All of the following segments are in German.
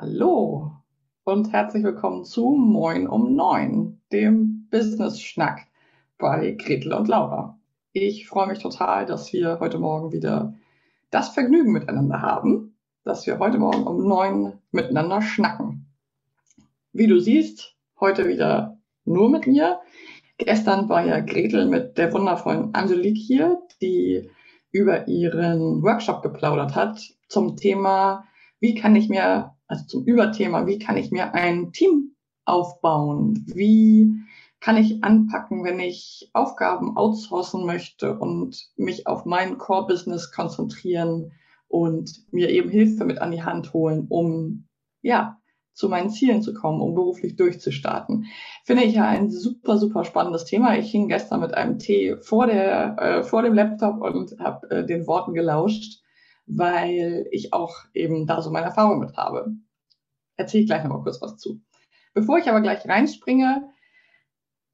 Hallo und herzlich willkommen zu Moin um 9, dem Business-Schnack bei Gretel und Laura. Ich freue mich total, dass wir heute Morgen wieder das Vergnügen miteinander haben dass wir heute Morgen um neun miteinander schnacken. Wie du siehst, heute wieder nur mit mir. Gestern war ja Gretel mit der wundervollen Angelique hier, die über ihren Workshop geplaudert hat zum Thema, wie kann ich mir, also zum Überthema, wie kann ich mir ein Team aufbauen? Wie kann ich anpacken, wenn ich Aufgaben outsourcen möchte und mich auf mein Core-Business konzentrieren und mir eben Hilfe mit an die Hand holen, um ja zu meinen Zielen zu kommen, um beruflich durchzustarten. Finde ich ja ein super, super spannendes Thema. Ich hing gestern mit einem Tee vor, der, äh, vor dem Laptop und habe äh, den Worten gelauscht, weil ich auch eben da so meine Erfahrung mit habe. Erzähle ich gleich nochmal kurz was zu. Bevor ich aber gleich reinspringe,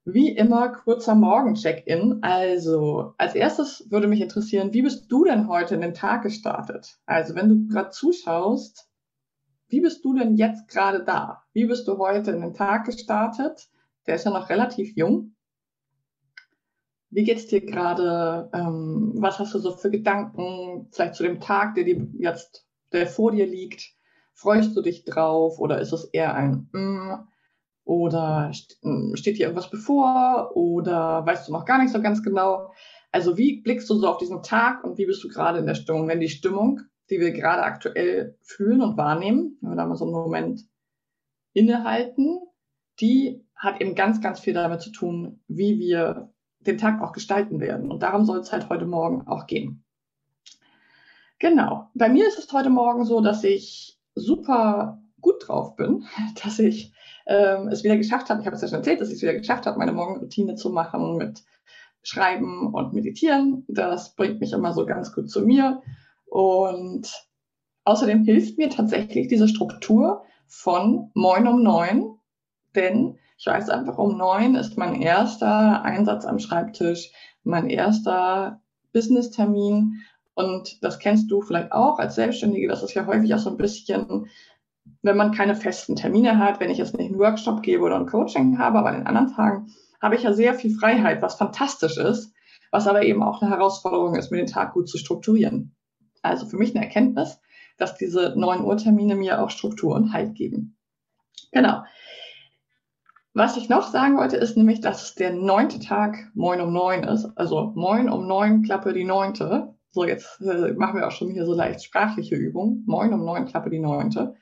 wie immer kurzer Morgen-Check-In. Also als erstes würde mich interessieren, wie bist du denn heute in den Tag gestartet? Also wenn du gerade zuschaust, wie bist du denn jetzt gerade da? Wie bist du heute in den Tag gestartet? Der ist ja noch relativ jung. Wie geht's dir gerade? Ähm, was hast du so für Gedanken? Vielleicht zu dem Tag, der dir jetzt, der vor dir liegt. Freust du dich drauf oder ist es eher ein mm, oder hm, steht dir irgendwas bevor? Oder weißt du noch gar nicht so ganz genau? Also wie blickst du so auf diesen Tag und wie bist du gerade in der Stimmung? Wenn die Stimmung, die wir gerade aktuell fühlen und wahrnehmen, wenn wir da mal so einen Moment innehalten, die hat eben ganz, ganz viel damit zu tun, wie wir den Tag auch gestalten werden. Und darum soll es halt heute Morgen auch gehen. Genau. Bei mir ist es heute Morgen so, dass ich super gut drauf bin, dass ich ähm, es wieder geschafft habe, ich habe es ja schon erzählt, dass ich es wieder geschafft habe, meine Morgenroutine zu machen mit Schreiben und Meditieren. Das bringt mich immer so ganz gut zu mir. Und außerdem hilft mir tatsächlich diese Struktur von Moin um neun, denn ich weiß einfach, um neun ist mein erster Einsatz am Schreibtisch, mein erster Business-Termin. Und das kennst du vielleicht auch als Selbstständige. Das ist ja häufig auch so ein bisschen wenn man keine festen Termine hat, wenn ich jetzt nicht einen Workshop gebe oder ein Coaching habe, aber an den anderen Tagen habe ich ja sehr viel Freiheit, was fantastisch ist, was aber eben auch eine Herausforderung ist, mir den Tag gut zu strukturieren. Also für mich eine Erkenntnis, dass diese 9 Uhr Termine mir auch Struktur und Halt geben. Genau. Was ich noch sagen wollte, ist nämlich, dass es der neunte Tag Moin um neun ist. Also Moin um neun, Klappe die neunte. So, jetzt äh, machen wir auch schon hier so leicht sprachliche Übung. Moin um neun, Klappe die neunte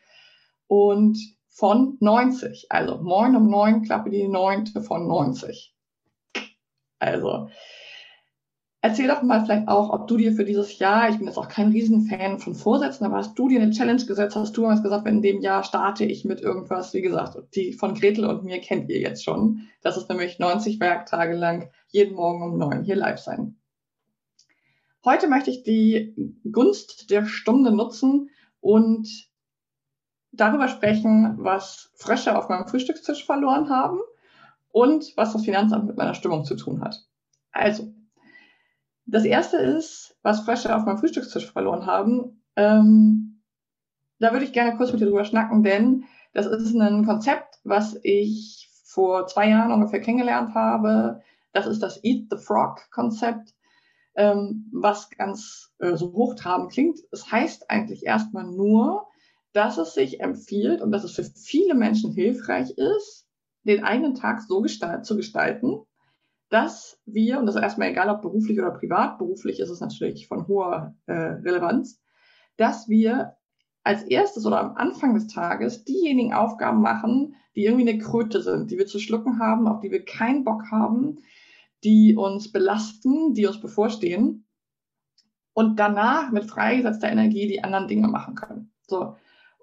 und von 90. Also moin um neun, Klappe die neunte von 90. Also erzähl doch mal vielleicht auch, ob du dir für dieses Jahr, ich bin jetzt auch kein Riesenfan von Vorsätzen, aber hast du dir eine Challenge gesetzt, hast du hast gesagt, wenn in dem Jahr starte ich mit irgendwas, wie gesagt, die von Gretel und mir kennt ihr jetzt schon. Das ist nämlich 90 Werktage lang jeden Morgen um neun hier live sein. Heute möchte ich die Gunst der Stunde nutzen und darüber sprechen, was Frösche auf meinem Frühstückstisch verloren haben und was das Finanzamt mit meiner Stimmung zu tun hat. Also, das erste ist, was Frösche auf meinem Frühstückstisch verloren haben. Ähm, da würde ich gerne kurz mit dir drüber schnacken, denn das ist ein Konzept, was ich vor zwei Jahren ungefähr kennengelernt habe. Das ist das Eat the Frog Konzept, ähm, was ganz äh, so hochtrabend klingt. Es heißt eigentlich erstmal nur, dass es sich empfiehlt und dass es für viele Menschen hilfreich ist, den eigenen Tag so gestalt, zu gestalten, dass wir, und das ist erstmal egal, ob beruflich oder privat, beruflich ist es natürlich von hoher äh, Relevanz, dass wir als erstes oder am Anfang des Tages diejenigen Aufgaben machen, die irgendwie eine Kröte sind, die wir zu schlucken haben, auf die wir keinen Bock haben, die uns belasten, die uns bevorstehen und danach mit freigesetzter Energie die anderen Dinge machen können. So.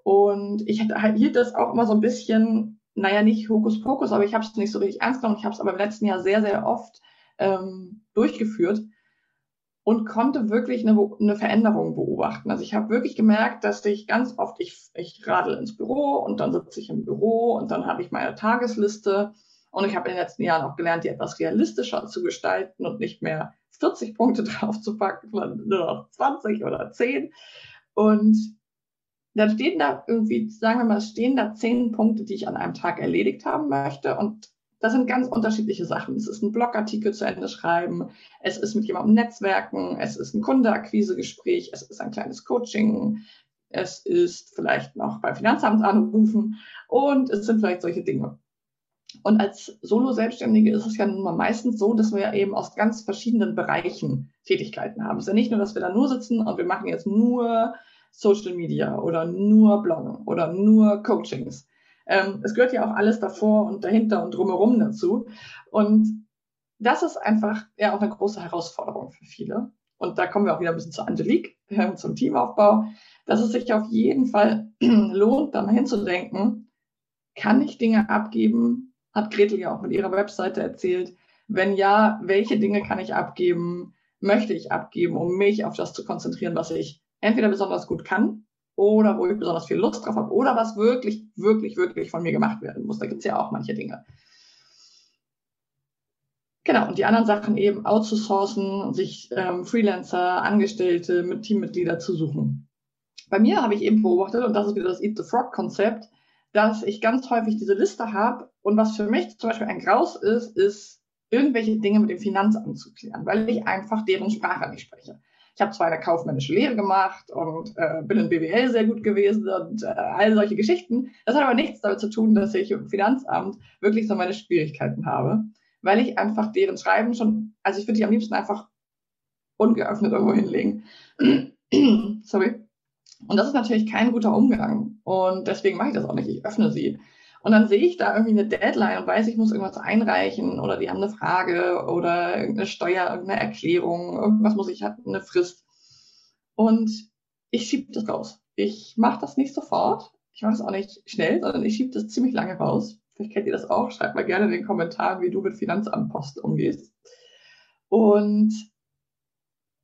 Und ich hielt das auch immer so ein bisschen, naja, nicht Hokuspokus, aber ich habe es nicht so richtig ernst genommen. Ich habe es aber im letzten Jahr sehr, sehr oft ähm, durchgeführt und konnte wirklich eine, eine Veränderung beobachten. Also ich habe wirklich gemerkt, dass ich ganz oft, ich, ich radel ins Büro und dann sitze ich im Büro und dann habe ich meine Tagesliste und ich habe in den letzten Jahren auch gelernt, die etwas realistischer zu gestalten und nicht mehr 40 Punkte draufzupacken, sondern nur noch 20 oder 10. Und dann stehen da irgendwie, sagen wir mal, stehen da 10 Punkte, die ich an einem Tag erledigt haben möchte. Und das sind ganz unterschiedliche Sachen. Es ist ein Blogartikel zu Ende schreiben, es ist mit jemandem Netzwerken, es ist ein Kundeakquisegespräch, es ist ein kleines Coaching, es ist vielleicht noch beim Finanzamt anrufen und es sind vielleicht solche Dinge. Und als Solo-Selbstständige ist es ja nun mal meistens so, dass wir eben aus ganz verschiedenen Bereichen Tätigkeiten haben. Es ist ja nicht nur, dass wir da nur sitzen und wir machen jetzt nur Social Media oder nur Bloggen oder nur Coachings. Ähm, es gehört ja auch alles davor und dahinter und drumherum dazu. Und das ist einfach ja auch eine große Herausforderung für viele. Und da kommen wir auch wieder ein bisschen zu Angelique, äh, zum Teamaufbau, dass es sich auf jeden Fall lohnt, da mal hinzudenken, kann ich Dinge abgeben, hat Gretel ja auch mit ihrer Webseite erzählt. Wenn ja, welche Dinge kann ich abgeben, möchte ich abgeben, um mich auf das zu konzentrieren, was ich entweder besonders gut kann oder wo ich besonders viel Lust drauf habe oder was wirklich, wirklich, wirklich von mir gemacht werden muss. Da gibt es ja auch manche Dinge. Genau, und die anderen Sachen eben outzusourcen, sich ähm, Freelancer, Angestellte mit Teammitglieder zu suchen. Bei mir habe ich eben beobachtet, und das ist wieder das Eat the Frog-Konzept, dass ich ganz häufig diese Liste habe und was für mich zum Beispiel ein Graus ist, ist irgendwelche Dinge mit dem Finanzamt zu klären, weil ich einfach deren Sprache nicht spreche. Ich habe zwar eine kaufmännische Lehre gemacht und äh, bin in BWL sehr gut gewesen und äh, all solche Geschichten. Das hat aber nichts damit zu tun, dass ich im Finanzamt wirklich so meine Schwierigkeiten habe, weil ich einfach deren Schreiben schon, also ich würde die am liebsten einfach ungeöffnet irgendwo hinlegen. Sorry. Und das ist natürlich kein guter Umgang. Und deswegen mache ich das auch nicht. Ich öffne sie. Und dann sehe ich da irgendwie eine Deadline und weiß, ich muss irgendwas einreichen oder die haben eine Frage oder irgendeine Steuer, irgendeine Erklärung, irgendwas muss ich, hat eine Frist. Und ich schiebe das raus. Ich mache das nicht sofort. Ich mache das auch nicht schnell, sondern ich schiebe das ziemlich lange raus. Vielleicht kennt ihr das auch. Schreibt mal gerne in den Kommentaren, wie du mit Finanzamtpost umgehst. Und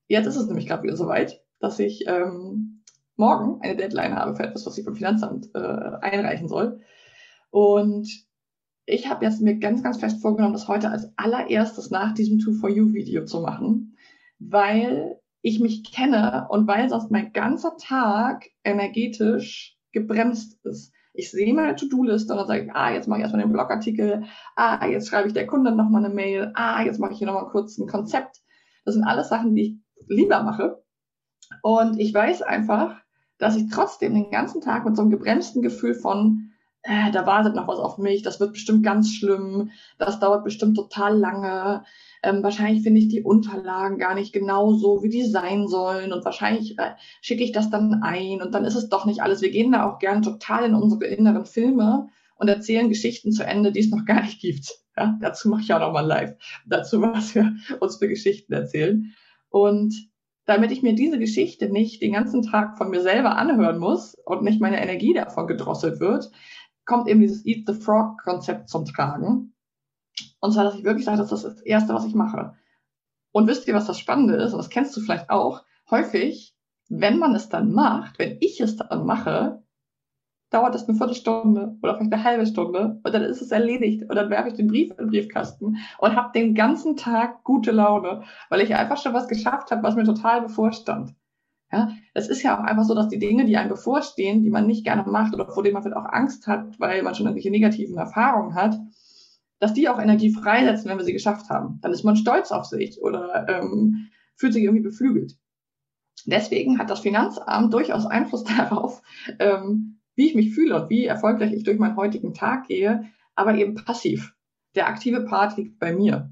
jetzt ist es nämlich gerade wieder soweit, dass ich ähm, morgen eine Deadline habe für etwas, was ich beim Finanzamt äh, einreichen soll. Und ich habe jetzt mir ganz, ganz fest vorgenommen, das heute als allererstes nach diesem 2for-You-Video zu machen, weil ich mich kenne und weil sonst mein ganzer Tag energetisch gebremst ist. Ich sehe meine To-Do-Liste und dann sage ich, ah, jetzt mache ich erstmal den Blogartikel, ah, jetzt schreibe ich der Kundin nochmal eine Mail, ah, jetzt mache ich hier nochmal kurz ein Konzept. Das sind alles Sachen, die ich lieber mache. Und ich weiß einfach, dass ich trotzdem den ganzen Tag mit so einem gebremsten Gefühl von, äh, da wartet noch was auf mich, das wird bestimmt ganz schlimm, das dauert bestimmt total lange, ähm, wahrscheinlich finde ich die Unterlagen gar nicht genau so, wie die sein sollen und wahrscheinlich äh, schicke ich das dann ein und dann ist es doch nicht alles. Wir gehen da auch gern total in unsere inneren Filme und erzählen Geschichten zu Ende, die es noch gar nicht gibt. Ja, dazu mache ich auch noch mal live. Dazu, was wir uns für Geschichten erzählen. Und damit ich mir diese Geschichte nicht den ganzen Tag von mir selber anhören muss und nicht meine Energie davon gedrosselt wird, kommt eben dieses Eat the Frog Konzept zum Tragen. Und zwar, dass ich wirklich sage, das ist das Erste, was ich mache. Und wisst ihr, was das Spannende ist? Und das kennst du vielleicht auch. Häufig, wenn man es dann macht, wenn ich es dann mache, dauert das eine Viertelstunde oder vielleicht eine halbe Stunde und dann ist es erledigt und dann werfe ich den Brief in den Briefkasten und habe den ganzen Tag gute Laune, weil ich einfach schon was geschafft habe, was mir total bevorstand. Ja, es ist ja auch einfach so, dass die Dinge, die einem bevorstehen, die man nicht gerne macht oder vor denen man vielleicht auch Angst hat, weil man schon irgendwelche negativen Erfahrungen hat, dass die auch Energie freisetzen, wenn wir sie geschafft haben. Dann ist man stolz auf sich oder ähm, fühlt sich irgendwie beflügelt. Deswegen hat das Finanzamt durchaus Einfluss darauf, ähm, wie ich mich fühle und wie erfolgreich ich durch meinen heutigen Tag gehe, aber eben passiv. Der aktive Part liegt bei mir.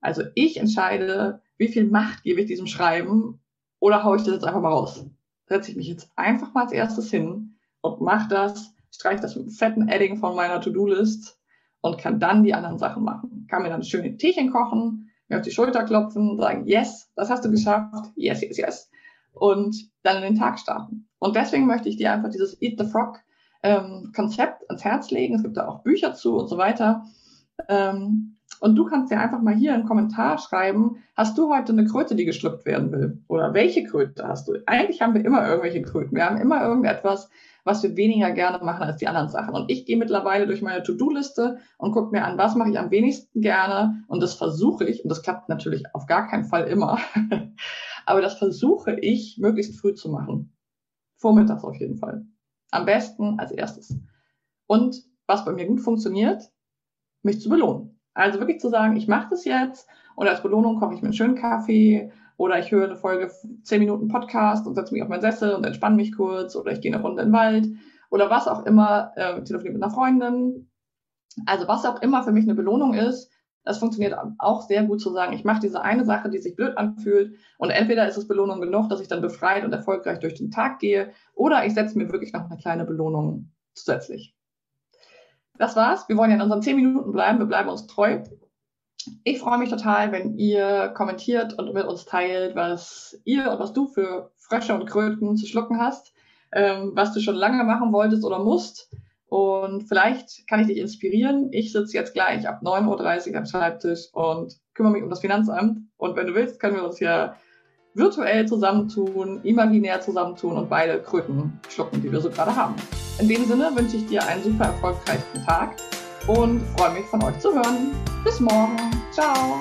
Also ich entscheide, wie viel Macht gebe ich diesem Schreiben oder haue ich das jetzt einfach mal raus. Setze ich mich jetzt einfach mal als erstes hin und mache das, streiche das mit einem fetten Edding von meiner To-Do-List und kann dann die anderen Sachen machen. Kann mir dann schön ein Teechen kochen, mir auf die Schulter klopfen, sagen, yes, das hast du geschafft, yes, yes, yes. Und dann in den Tag starten. Und deswegen möchte ich dir einfach dieses Eat the Frog ähm, Konzept ans Herz legen. Es gibt da auch Bücher zu und so weiter. Ähm, und du kannst dir einfach mal hier einen Kommentar schreiben, hast du heute eine Kröte, die geschluckt werden will? Oder welche Kröte hast du? Eigentlich haben wir immer irgendwelche Kröten. Wir haben immer irgendetwas, was wir weniger gerne machen als die anderen Sachen. Und ich gehe mittlerweile durch meine To-Do-Liste und gucke mir an, was mache ich am wenigsten gerne. Und das versuche ich, und das klappt natürlich auf gar keinen Fall immer, aber das versuche ich möglichst früh zu machen. Vormittags auf jeden Fall. Am besten als erstes. Und was bei mir gut funktioniert, mich zu belohnen. Also wirklich zu sagen, ich mache das jetzt und als Belohnung koche ich mir einen schönen Kaffee oder ich höre eine Folge, zehn Minuten Podcast und setze mich auf meinen Sessel und entspanne mich kurz oder ich gehe eine Runde in den Wald oder was auch immer, äh, telefoniere mit einer Freundin. Also was auch immer für mich eine Belohnung ist, das funktioniert auch sehr gut zu sagen, ich mache diese eine Sache, die sich blöd anfühlt und entweder ist es Belohnung genug, dass ich dann befreit und erfolgreich durch den Tag gehe oder ich setze mir wirklich noch eine kleine Belohnung zusätzlich. Das war's. Wir wollen ja in unseren zehn Minuten bleiben. Wir bleiben uns treu. Ich freue mich total, wenn ihr kommentiert und mit uns teilt, was ihr und was du für Frösche und Kröten zu schlucken hast, ähm, was du schon lange machen wolltest oder musst. Und vielleicht kann ich dich inspirieren. Ich sitze jetzt gleich ab 9.30 Uhr am Schreibtisch und kümmere mich um das Finanzamt. Und wenn du willst, können wir uns ja virtuell zusammentun, imaginär zusammentun und beide Kröten schlucken, die wir so gerade haben. In dem Sinne wünsche ich dir einen super erfolgreichen Tag und freue mich von euch zu hören. Bis morgen. Ciao.